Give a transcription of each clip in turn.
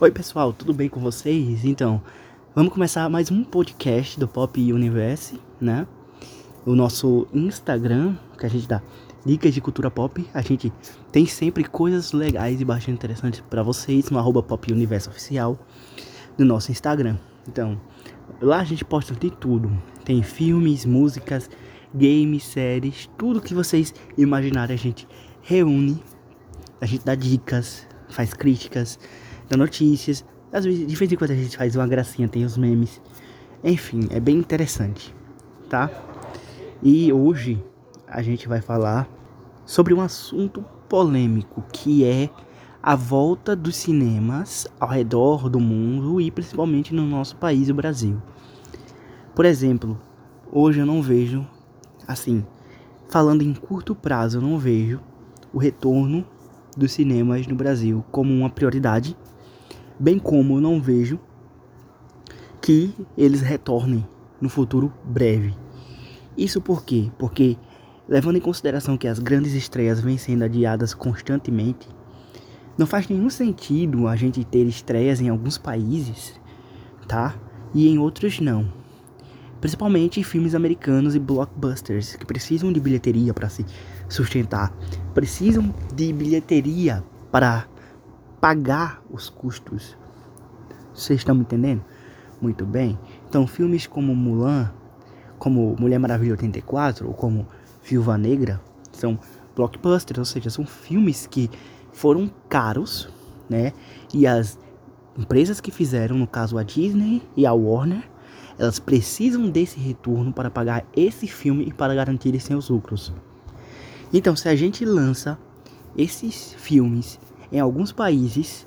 Oi pessoal, tudo bem com vocês? Então, vamos começar mais um podcast do Pop Universe, né? O nosso Instagram, que a gente dá dicas de cultura pop. A gente tem sempre coisas legais e bastante interessantes para vocês no arroba Pop Oficial no nosso Instagram. Então, lá a gente posta de tudo. Tem filmes, músicas, games, séries, tudo que vocês imaginarem a gente reúne. A gente dá dicas, faz críticas, dá notícias. Às vezes, de vez em quando a gente faz uma gracinha, tem os memes. Enfim, é bem interessante, tá? E hoje a gente vai falar sobre um assunto polêmico que é a volta dos cinemas ao redor do mundo e principalmente no nosso país, o Brasil. Por exemplo, hoje eu não vejo, assim, falando em curto prazo, eu não vejo o retorno dos cinemas no Brasil como uma prioridade, bem como não vejo que eles retornem no futuro breve. Isso por quê? Porque levando em consideração que as grandes estreias vêm sendo adiadas constantemente, não faz nenhum sentido a gente ter estreias em alguns países, tá? E em outros não. Principalmente filmes americanos e blockbusters que precisam de bilheteria para se sustentar, precisam de bilheteria para pagar os custos. Vocês estão me entendendo? Muito bem. Então, filmes como Mulan, como Mulher Maravilha 84 ou como Viúva Negra são blockbusters, ou seja, são filmes que foram caros, né? E as empresas que fizeram, no caso a Disney e a Warner, elas precisam desse retorno para pagar esse filme e para garantir seus lucros. Então, se a gente lança esses filmes em alguns países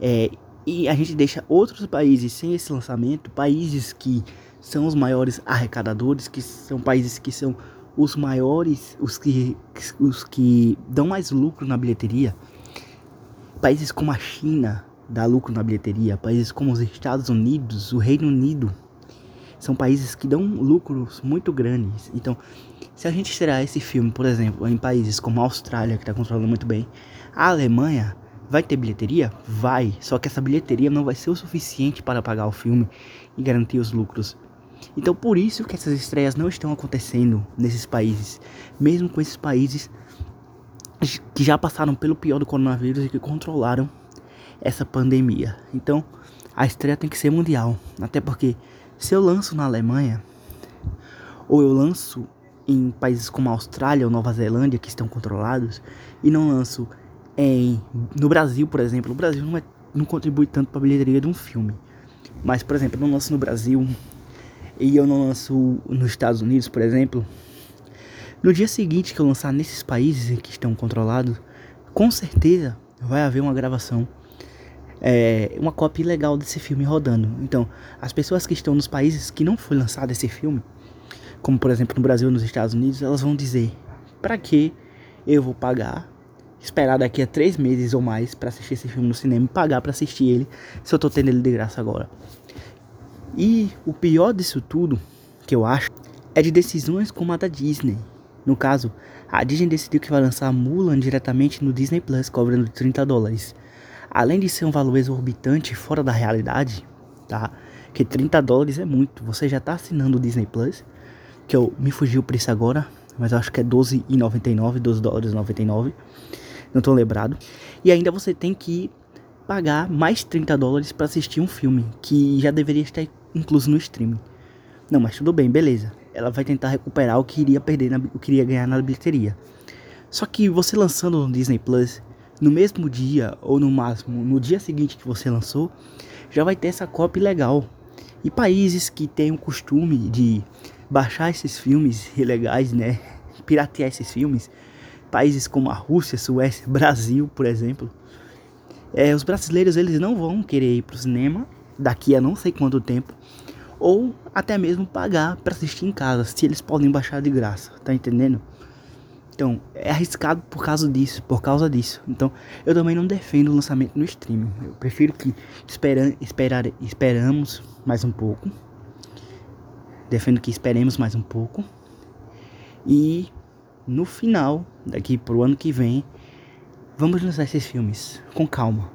é, e a gente deixa outros países sem esse lançamento, países que são os maiores arrecadadores, que são países que são os maiores, os que, os que dão mais lucro na bilheteria, Países como a China dá lucro na bilheteria, países como os Estados Unidos, o Reino Unido, são países que dão lucros muito grandes. Então, se a gente estrear esse filme, por exemplo, em países como a Austrália, que está controlando muito bem, a Alemanha vai ter bilheteria? Vai. Só que essa bilheteria não vai ser o suficiente para pagar o filme e garantir os lucros. Então, por isso que essas estreias não estão acontecendo nesses países, mesmo com esses países que já passaram pelo pior do coronavírus e que controlaram essa pandemia. Então, a estreia tem que ser mundial, até porque se eu lanço na Alemanha ou eu lanço em países como a Austrália ou Nova Zelândia que estão controlados e não lanço em no Brasil, por exemplo, o Brasil não, é, não contribui tanto para a bilheteria de um filme. Mas, por exemplo, eu não lanço no Brasil e eu não lanço nos Estados Unidos, por exemplo, no dia seguinte que eu lançar nesses países que estão controlados, com certeza vai haver uma gravação, é, uma cópia legal desse filme rodando. Então, as pessoas que estão nos países que não foi lançado esse filme, como por exemplo no Brasil e nos Estados Unidos, elas vão dizer: para que eu vou pagar, esperar daqui a três meses ou mais para assistir esse filme no cinema e pagar para assistir ele, se eu tô tendo ele de graça agora? E o pior disso tudo, que eu acho, é de decisões como a da Disney, no caso, a Disney decidiu que vai lançar Mulan diretamente no Disney Plus, cobrando 30 dólares. Além de ser um valor exorbitante fora da realidade, tá? Que 30 dólares é muito. Você já tá assinando o Disney Plus, que eu me fugiu o preço agora, mas eu acho que é 12,99, 12 dólares 99. Não tô lembrado. E ainda você tem que pagar mais 30 dólares para assistir um filme que já deveria estar incluso no streaming. Não, mas tudo bem, beleza ela vai tentar recuperar o que iria perder, na, o que iria ganhar na bilheteria. Só que você lançando no Disney Plus, no mesmo dia ou no máximo no dia seguinte que você lançou, já vai ter essa cópia legal. E países que têm o costume de baixar esses filmes ilegais, né, piratear esses filmes, países como a Rússia, Suécia, Brasil, por exemplo, é, os brasileiros eles não vão querer ir pro cinema daqui a não sei quanto tempo ou até mesmo pagar para assistir em casa, se eles podem baixar de graça, tá entendendo? Então, é arriscado por causa disso, por causa disso. Então, eu também não defendo o lançamento no streaming. Eu prefiro que espera, esperar, esperamos mais um pouco. Defendo que esperemos mais um pouco. E no final, daqui pro ano que vem, vamos lançar esses filmes com calma.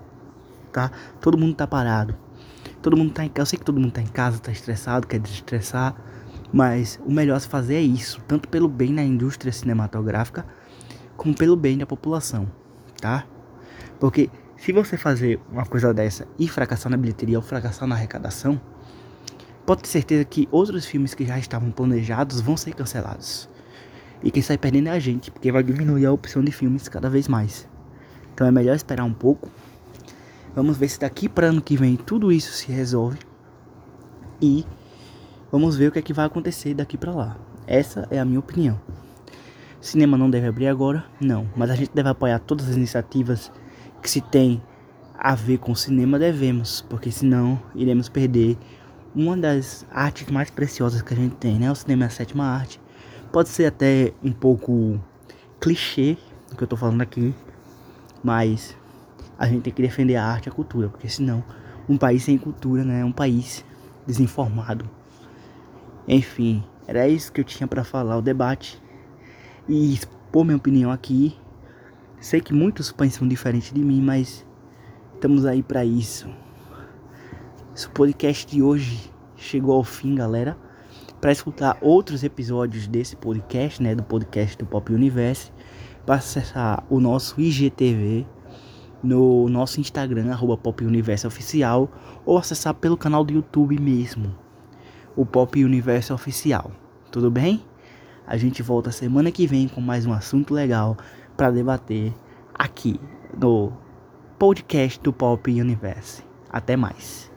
tá? Todo mundo tá parado. Todo mundo tá em casa. Eu sei que todo mundo tá em casa, tá estressado, quer desestressar. Mas o melhor a se fazer é isso, tanto pelo bem na indústria cinematográfica, como pelo bem da população, tá? Porque se você fazer uma coisa dessa e fracassar na bilheteria ou fracassar na arrecadação, pode ter certeza que outros filmes que já estavam planejados vão ser cancelados. E quem sai perdendo é a gente, porque vai diminuir a opção de filmes cada vez mais. Então é melhor esperar um pouco. Vamos ver se daqui para ano que vem tudo isso se resolve. E vamos ver o que é que vai acontecer daqui para lá. Essa é a minha opinião. Cinema não deve abrir agora? Não. Mas a gente deve apoiar todas as iniciativas que se tem a ver com cinema, devemos. Porque senão iremos perder uma das artes mais preciosas que a gente tem, né? O cinema é a sétima arte. Pode ser até um pouco clichê o que eu tô falando aqui, mas a gente tem que defender a arte e a cultura, porque senão um país sem cultura, né, é um país desinformado. Enfim, era isso que eu tinha para falar o debate e expor minha opinião aqui. Sei que muitos pensam diferente de mim, mas estamos aí para isso. Esse podcast de hoje chegou ao fim, galera para escutar outros episódios desse podcast, né, do podcast do Pop Universe, para acessar o nosso IGTV no nosso Instagram, arroba Pop Universo Oficial, ou acessar pelo canal do YouTube mesmo, o Pop Universo Oficial. Tudo bem? A gente volta semana que vem com mais um assunto legal para debater aqui no podcast do Pop Universe. Até mais.